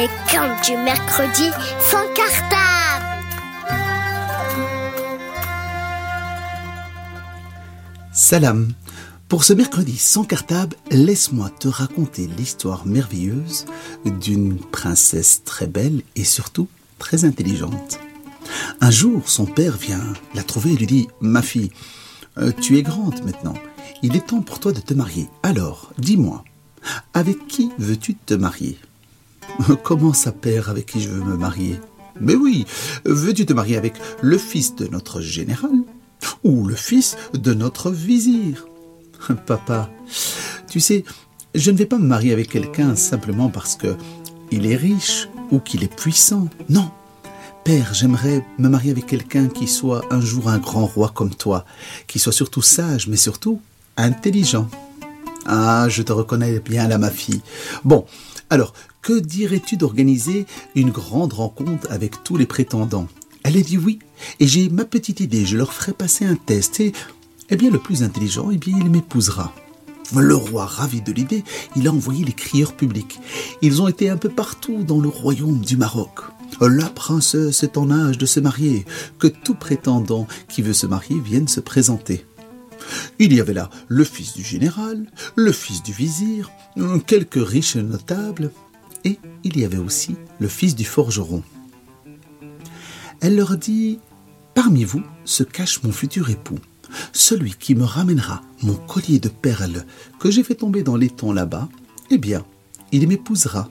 Les du mercredi sans cartable. Salam. Pour ce mercredi sans cartable, laisse-moi te raconter l'histoire merveilleuse d'une princesse très belle et surtout très intelligente. Un jour, son père vient la trouver et lui dit Ma fille, euh, tu es grande maintenant. Il est temps pour toi de te marier. Alors, dis-moi, avec qui veux-tu te marier? Comment ça, père, avec qui je veux me marier? Mais oui, veux-tu te marier avec le fils de notre général ou le fils de notre vizir? Papa, tu sais, je ne vais pas me marier avec quelqu'un simplement parce que il est riche ou qu'il est puissant. Non. Père, j'aimerais me marier avec quelqu'un qui soit un jour un grand roi comme toi, qui soit surtout sage, mais surtout intelligent. Ah, je te reconnais bien là, ma fille. Bon, alors, que dirais-tu d'organiser une grande rencontre avec tous les prétendants? Elle a dit oui, et j'ai ma petite idée, je leur ferai passer un test, et, eh bien, le plus intelligent, eh bien, il m'épousera. Le roi, ravi de l'idée, il a envoyé les crieurs publics. Ils ont été un peu partout dans le royaume du Maroc. La princesse est en âge de se marier, que tout prétendant qui veut se marier vienne se présenter. Il y avait là le fils du général, le fils du vizir, quelques riches notables, et il y avait aussi le fils du forgeron. Elle leur dit Parmi vous se cache mon futur époux, celui qui me ramènera mon collier de perles que j'ai fait tomber dans l'étang là-bas. Eh bien, il m'épousera.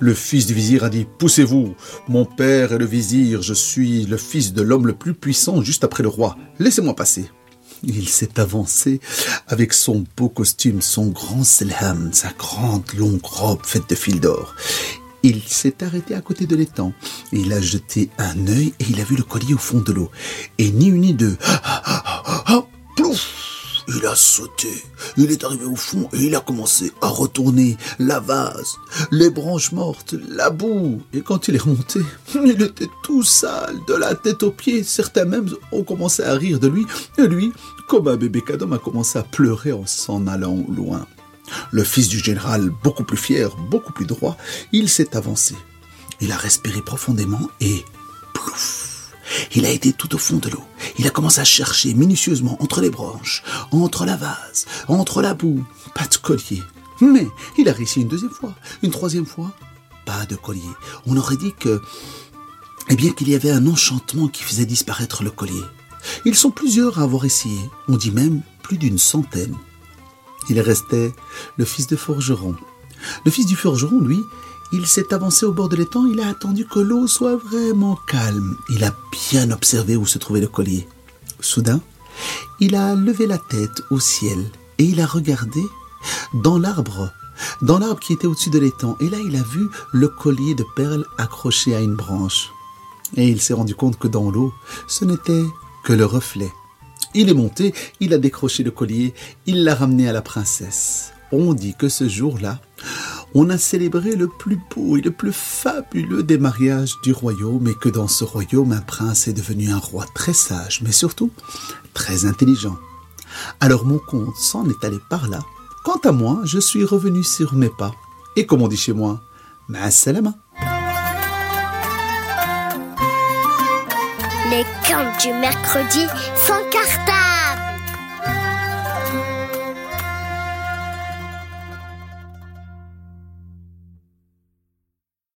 Le fils du vizir a dit Poussez-vous, mon père est le vizir, je suis le fils de l'homme le plus puissant juste après le roi. Laissez-moi passer. Il s'est avancé avec son beau costume, son grand selham, sa grande longue robe faite de fil d'or. Il s'est arrêté à côté de l'étang. Il a jeté un œil et il a vu le collier au fond de l'eau. Et ni une ni deux. Plouf il a sauté, il est arrivé au fond et il a commencé à retourner la vase, les branches mortes, la boue. Et quand il est remonté, il était tout sale, de la tête aux pieds. Certains même ont commencé à rire de lui. Et lui, comme un bébé cadom, a commencé à pleurer en s'en allant loin. Le fils du général, beaucoup plus fier, beaucoup plus droit, il s'est avancé. Il a respiré profondément et plouf il a été tout au fond de l'eau. Il a commencé à chercher minutieusement entre les branches, entre la vase, entre la boue. Pas de collier. Mais il a réussi une deuxième fois, une troisième fois. Pas de collier. On aurait dit eh bien, qu'il y avait un enchantement qui faisait disparaître le collier. Ils sont plusieurs à avoir essayé. On dit même plus d'une centaine. Il restait le fils de forgeron. Le fils du forgeron, lui, il s'est avancé au bord de l'étang, il a attendu que l'eau soit vraiment calme. Il a bien observé où se trouvait le collier. Soudain, il a levé la tête au ciel et il a regardé dans l'arbre, dans l'arbre qui était au-dessus de l'étang. Et là, il a vu le collier de perles accroché à une branche. Et il s'est rendu compte que dans l'eau, ce n'était que le reflet. Il est monté, il a décroché le collier, il l'a ramené à la princesse. On dit que ce jour-là, on a célébré le plus beau et le plus fabuleux des mariages du royaume et que dans ce royaume un prince est devenu un roi très sage mais surtout très intelligent. Alors mon conte s'en est allé par là. Quant à moi, je suis revenu sur mes pas. Et comme on dit chez moi, ma salama. Les contes du mercredi sans cartable.